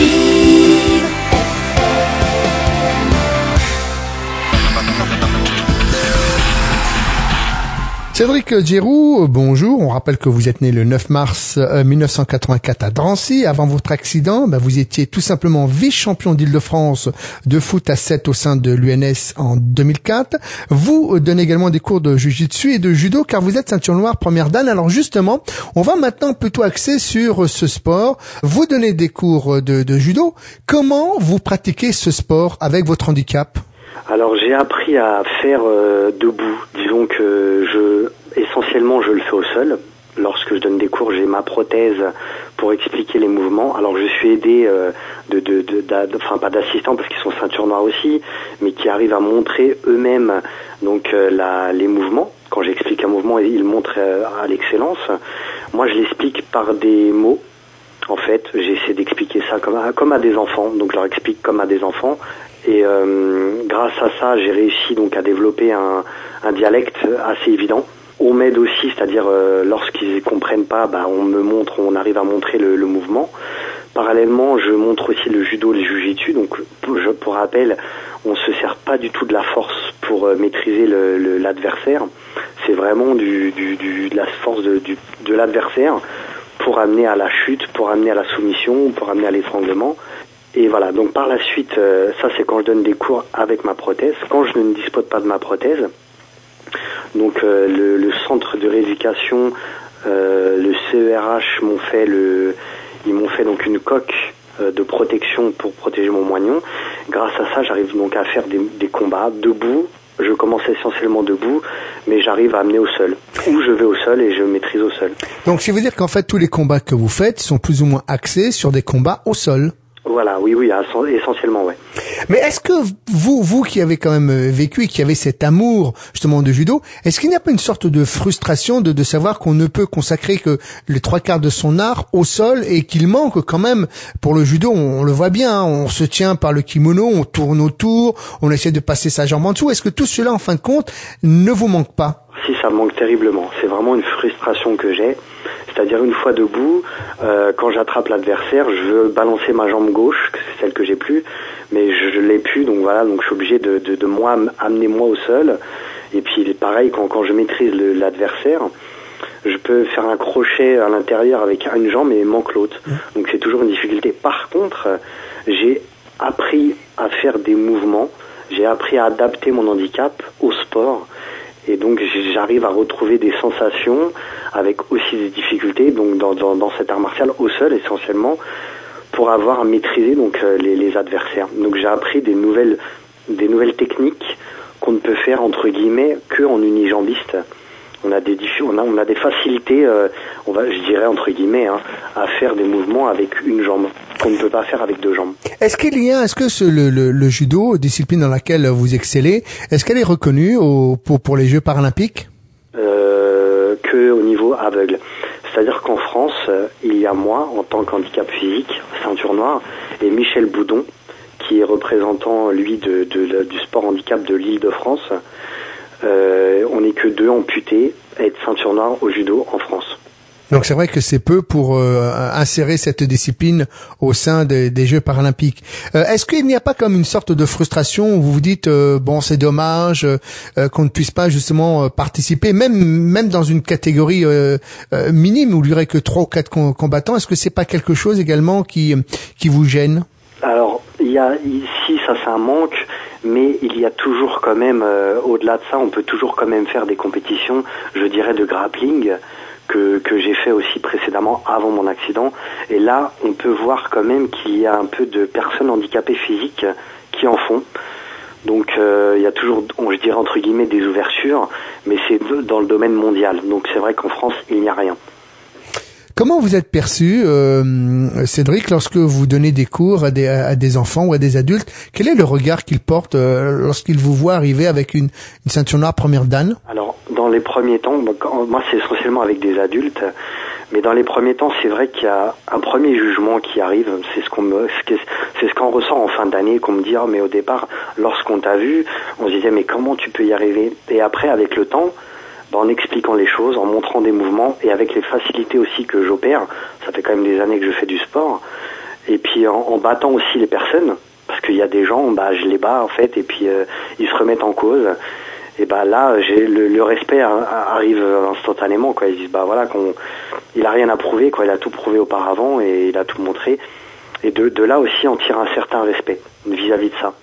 You. Cédric Giroux, bonjour. On rappelle que vous êtes né le 9 mars 1984 euh, à Drancy. Avant votre accident, bah, vous étiez tout simplement vice-champion d'Île-de-France de foot à 7 au sein de l'UNS en 2004. Vous donnez également des cours de jiu-jitsu et de judo car vous êtes ceinture noire première dan. Alors justement, on va maintenant plutôt axer sur ce sport. Vous donnez des cours de, judo. Comment vous pratiquez ce sport avec votre handicap? Alors j'ai appris à faire euh, debout. Disons que je essentiellement je le fais au sol. Lorsque je donne des cours, j'ai ma prothèse pour expliquer les mouvements. Alors je suis aidé euh, de, de, enfin pas d'assistants parce qu'ils sont ceinture noire aussi, mais qui arrivent à montrer eux-mêmes donc euh, les mouvements. Quand j'explique un mouvement, ils montrent à l'excellence. Moi, je l'explique par des mots en fait, j'essaie d'expliquer ça comme à, des enfants, donc je leur explique comme à des enfants, et euh, grâce à ça, j'ai réussi donc à développer un dialecte assez évident. On m'aide aussi, c'est-à-dire euh, lorsqu'ils comprennent pas, bah, on me montre, on arrive à montrer le, mouvement. Parallèlement, je montre aussi le judo, le jujitsu. Donc, pour, je, pour rappel, on se sert pas du tout de la force pour euh, maîtriser l'adversaire. C'est vraiment de la force de, de l'adversaire pour amener à la chute, pour amener à la soumission, pour amener à l'étranglement. Et voilà, donc par la suite, euh, ça c'est quand je donne des cours avec ma prothèse. Quand je ne dispose pas de ma prothèse, donc euh, le, le, centre de rééducation, euh, le CERH m'ont fait le, ils m'ont fait donc une coque euh, de protection pour protéger mon moignon. Grâce à ça, j'arrive donc à faire des, des combats debout. Je commence essentiellement debout, mais j'arrive à amener au sol. Ou je vais au sol et je maîtrise au sol. Donc, ça veut dire qu'en fait, tous les combats que vous faites sont plus ou moins axés sur des combats au sol. Voilà, oui, oui, essentiellement, ouais. Mais est-ce que vous, vous qui avez quand même euh, vécu et qui avez cet amour justement de judo, est-ce qu'il n'y a pas une sorte de frustration de, de savoir qu'on ne peut consacrer que les trois quarts de son art au sol et qu'il manque quand même? Pour le judo, on, le voit bien, hein, on se tient par le kimono, on tourne autour, on essaie de passer sa jambe en dessous. Est-ce que tout cela, en fin de compte, ne vous manque pas? Si, ça manque terriblement. C'est vraiment une frustration que j'ai. C'est-à-dire une fois debout, euh, quand j'attrape l'adversaire, je veux balancer ma jambe gauche, c'est celle que j'ai plus, mais je, je l'ai plus, donc voilà, donc je suis obligé de, de, de moi amener moi au sol. Et puis pareil, quand, quand je maîtrise l'adversaire, je peux faire un crochet à l'intérieur avec une jambe et manque l'autre. Mmh. Donc c'est toujours une difficulté. Par contre, j'ai appris à faire des mouvements, j'ai appris à adapter mon handicap au sport et donc j'arrive à retrouver des sensations avec aussi des difficultés donc dans, cet art martial au sol essentiellement pour avoir maîtrisé donc euh, les, les adversaires. Donc j'ai appris des nouvelles des nouvelles techniques qu'on ne peut faire entre guillemets que en unijambiste. On a des on a, on a des facilités, euh, on va, je dirais entre guillemets, hein, à faire des mouvements avec une jambe qu'on ne peut pas faire avec deux jambes. Est-ce qu'il y a, est-ce que ce, le, le, le, judo, discipline dans laquelle vous excellez, est-ce qu'elle est reconnue au, pour, pour les Jeux paralympiques? Euh, Que au niveau aveugle. C'est-à-dire qu'en France, euh, il y a moi, en tant qu'handicap physique, ceinture noire, et Michel Boudon, qui est représentant, lui, de, de, de du sport handicap de l'île de France. Euh, on n'est que deux amputés à être ceinture noire au judo en France. Donc c'est vrai que c'est peu pour euh, insérer cette discipline au sein des, des Jeux paralympiques. Euh, Est-ce qu'il n'y a pas comme une sorte de frustration où vous vous dites euh, bon c'est dommage euh, qu'on ne puisse pas justement participer, même même dans une catégorie euh, minime où il y aurait que trois ou quatre combattants? Est-ce que c'est pas quelque chose également qui qui vous gêne? Alors il y a ici ça c'est un manque mais il y a toujours quand même, euh, au-delà de ça, on peut toujours quand même faire des compétitions, je dirais, de grappling que, que j'ai fait aussi précédemment avant mon accident. Et là, on peut voir quand même qu'il y a un peu de personnes handicapées physiques qui en font. Donc euh, il y a toujours, je dirais entre guillemets, des ouvertures, mais c'est dans le domaine mondial. Donc c'est vrai qu'en France, il n'y a rien. Comment vous êtes perçu, euh, Cédric, lorsque vous donnez des cours à des, enfants ou à des adultes? Quel est le regard qu'ils portent euh, lorsqu'ils vous voient arriver avec une, une, ceinture noire première dan? Alors, dans les premiers temps, moi c'est essentiellement avec des adultes, mais dans les premiers temps, c'est vrai qu'il y a un premier jugement qui arrive. C'est ce qu'on c'est ce qu'on ressent en fin d'année, qu'on me dit, oh, mais au départ, lorsqu'on t'a vu, on se disait, mais comment tu peux y arriver? Et après, avec le temps, en expliquant les choses, en montrant des mouvements et avec les facilités aussi que j'opère. Ça fait quand même des années que je fais du sport. et puis en, battant aussi les personnes, parce qu'il y a des gens, bah, je les bats en fait, et puis ils se remettent en cause. Et bah là, le, respect arrive instantanément. Quoi. Ils disent bah voilà qu'on, il a rien à prouver, quoi. Il a tout prouvé auparavant et il a tout montré. Et de là aussi, on tire un certain respect vis-à-vis de ça.